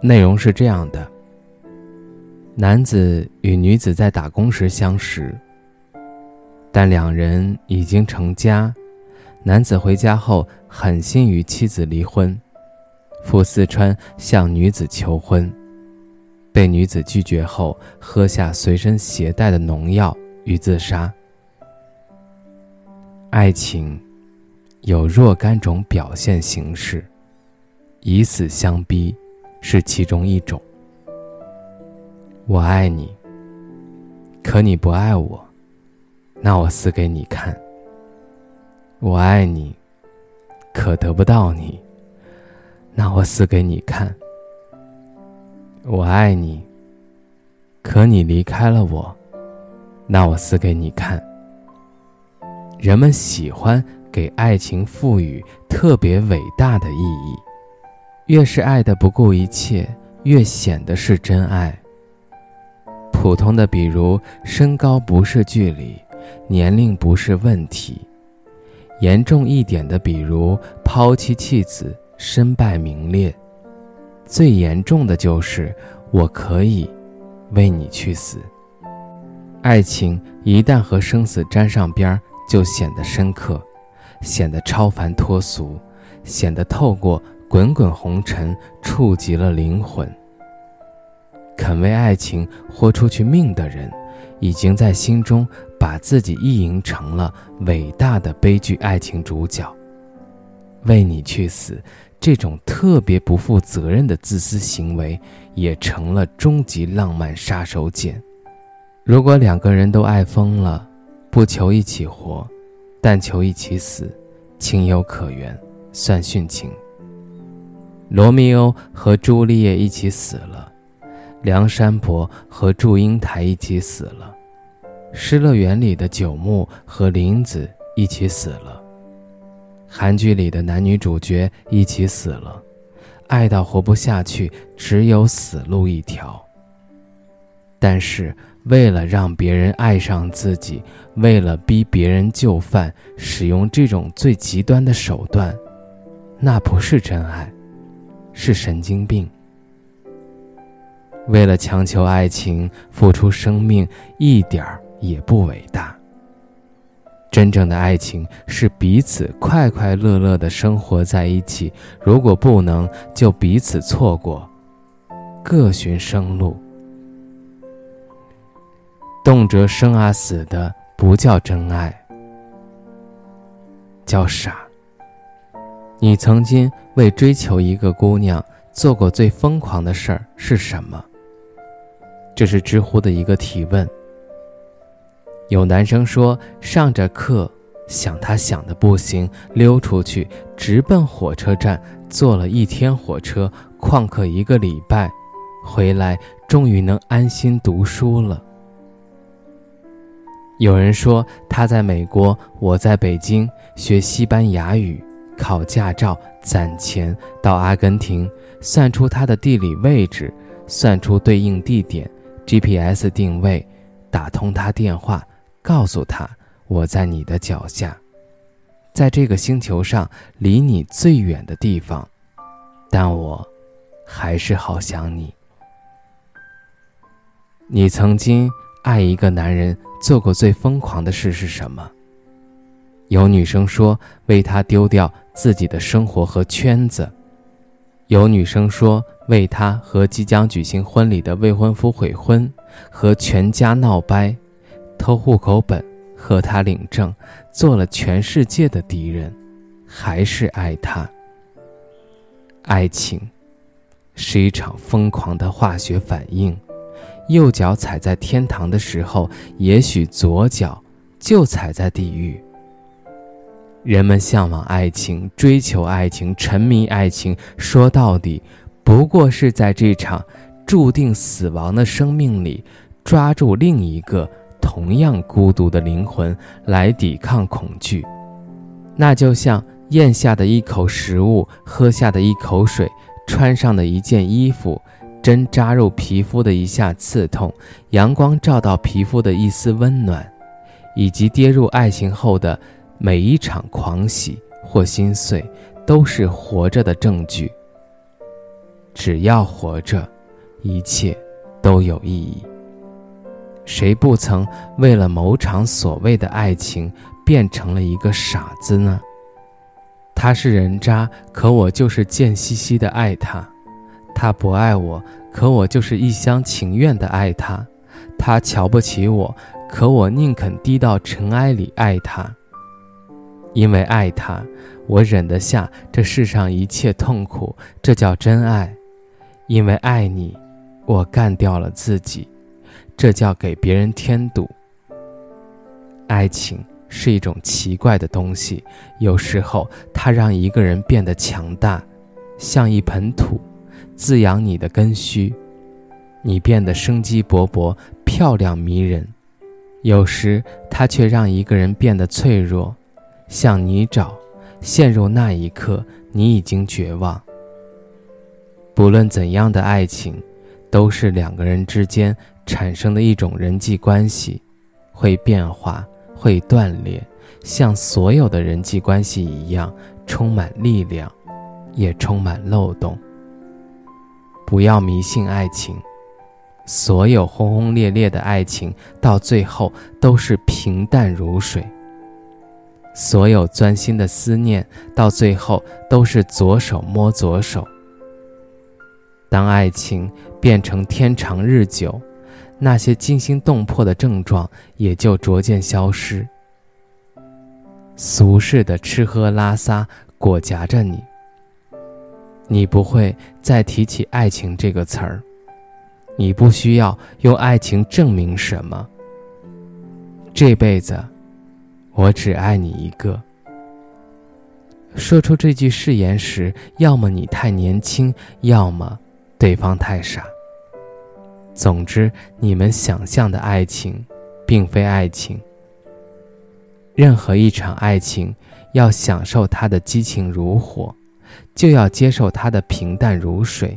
内容是这样的：男子与女子在打工时相识，但两人已经成家。男子回家后狠心与妻子离婚，赴四川向女子求婚，被女子拒绝后，喝下随身携带的农药与自杀。爱情有若干种表现形式，以死相逼。是其中一种。我爱你，可你不爱我，那我死给你看。我爱你，可得不到你，那我死给你看。我爱你，可你离开了我，那我死给你看。人们喜欢给爱情赋予特别伟大的意义。越是爱的不顾一切，越显得是真爱。普通的，比如身高不是距离，年龄不是问题；严重一点的，比如抛妻弃子，身败名裂；最严重的就是我可以为你去死。爱情一旦和生死沾上边儿，就显得深刻，显得超凡脱俗，显得透过。滚滚红尘触及了灵魂。肯为爱情豁出去命的人，已经在心中把自己意淫成了伟大的悲剧爱情主角。为你去死，这种特别不负责任的自私行为，也成了终极浪漫杀手锏。如果两个人都爱疯了，不求一起活，但求一起死，情有可原，算殉情。罗密欧和朱丽叶一起死了，梁山伯和祝英台一起死了，失乐园里的九牧和林子一起死了，韩剧里的男女主角一起死了，爱到活不下去，只有死路一条。但是为了让别人爱上自己，为了逼别人就范，使用这种最极端的手段，那不是真爱。是神经病。为了强求爱情付出生命，一点儿也不伟大。真正的爱情是彼此快快乐乐的生活在一起，如果不能，就彼此错过，各寻生路。动辄生啊死的，不叫真爱，叫傻。你曾经为追求一个姑娘做过最疯狂的事儿是什么？这是知乎的一个提问。有男生说，上着课想她想的不行，溜出去直奔火车站，坐了一天火车，旷课一个礼拜，回来终于能安心读书了。有人说他在美国，我在北京学西班牙语。考驾照攒钱到阿根廷，算出它的地理位置，算出对应地点，GPS 定位，打通他电话，告诉他我在你的脚下，在这个星球上离你最远的地方，但我还是好想你。你曾经爱一个男人做过最疯狂的事是什么？有女生说为他丢掉自己的生活和圈子，有女生说为他和即将举行婚礼的未婚夫悔婚，和全家闹掰，偷户口本和他领证，做了全世界的敌人，还是爱他。爱情是一场疯狂的化学反应，右脚踩在天堂的时候，也许左脚就踩在地狱。人们向往爱情，追求爱情，沉迷爱情。说到底，不过是在这场注定死亡的生命里，抓住另一个同样孤独的灵魂来抵抗恐惧。那就像咽下的一口食物，喝下的一口水，穿上的一件衣服，针扎入皮肤的一下刺痛，阳光照到皮肤的一丝温暖，以及跌入爱情后的每一场狂喜或心碎，都是活着的证据。只要活着，一切都有意义。谁不曾为了某场所谓的爱情变成了一个傻子呢？他是人渣，可我就是贱兮兮的爱他；他不爱我，可我就是一厢情愿的爱他；他瞧不起我，可我宁肯低到尘埃里爱他。因为爱他，我忍得下这世上一切痛苦，这叫真爱。因为爱你，我干掉了自己，这叫给别人添堵。爱情是一种奇怪的东西，有时候它让一个人变得强大，像一盆土，滋养你的根须，你变得生机勃勃、漂亮迷人；有时它却让一个人变得脆弱，像泥沼，陷入那一刻，你已经绝望。不论怎样的爱情，都是两个人之间产生的一种人际关系，会变化，会断裂，像所有的人际关系一样，充满力量，也充满漏洞。不要迷信爱情，所有轰轰烈烈的爱情到最后都是平淡如水；所有钻心的思念到最后都是左手摸左手。当爱情变成天长日久，那些惊心动魄的症状也就逐渐消失。俗世的吃喝拉撒裹挟着你，你不会再提起爱情这个词儿，你不需要用爱情证明什么。这辈子，我只爱你一个。说出这句誓言时，要么你太年轻，要么……对方太傻。总之，你们想象的爱情，并非爱情。任何一场爱情，要享受它的激情如火，就要接受它的平淡如水；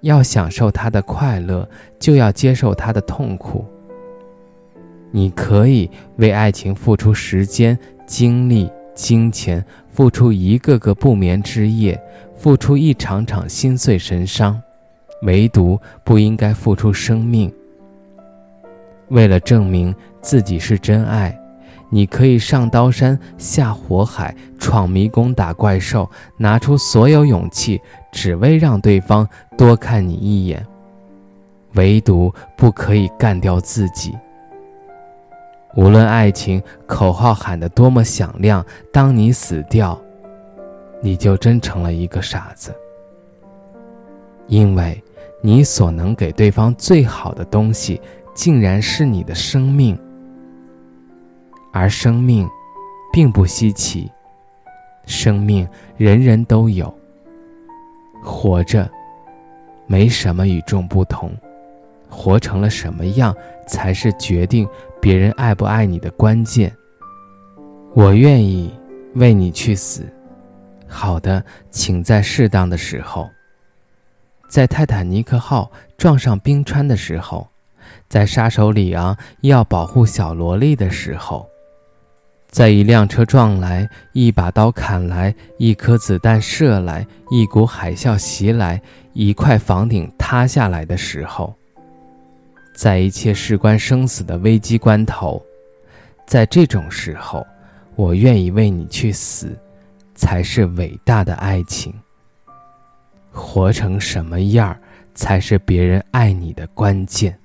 要享受它的快乐，就要接受它的痛苦。你可以为爱情付出时间、精力、金钱，付出一个个不眠之夜。付出一场场心碎神伤，唯独不应该付出生命。为了证明自己是真爱，你可以上刀山下火海，闯迷宫打怪兽，拿出所有勇气，只为让对方多看你一眼。唯独不可以干掉自己。无论爱情口号喊得多么响亮，当你死掉。你就真成了一个傻子，因为你所能给对方最好的东西，竟然是你的生命，而生命，并不稀奇，生命人人都有。活着，没什么与众不同，活成了什么样，才是决定别人爱不爱你的关键。我愿意为你去死。好的，请在适当的时候，在泰坦尼克号撞上冰川的时候，在杀手里昂要保护小萝莉的时候，在一辆车撞来，一把刀砍来，一颗子弹射来，一股海啸袭来，一块房顶塌下来的时候，在一切事关生死的危机关头，在这种时候，我愿意为你去死。才是伟大的爱情。活成什么样儿，才是别人爱你的关键。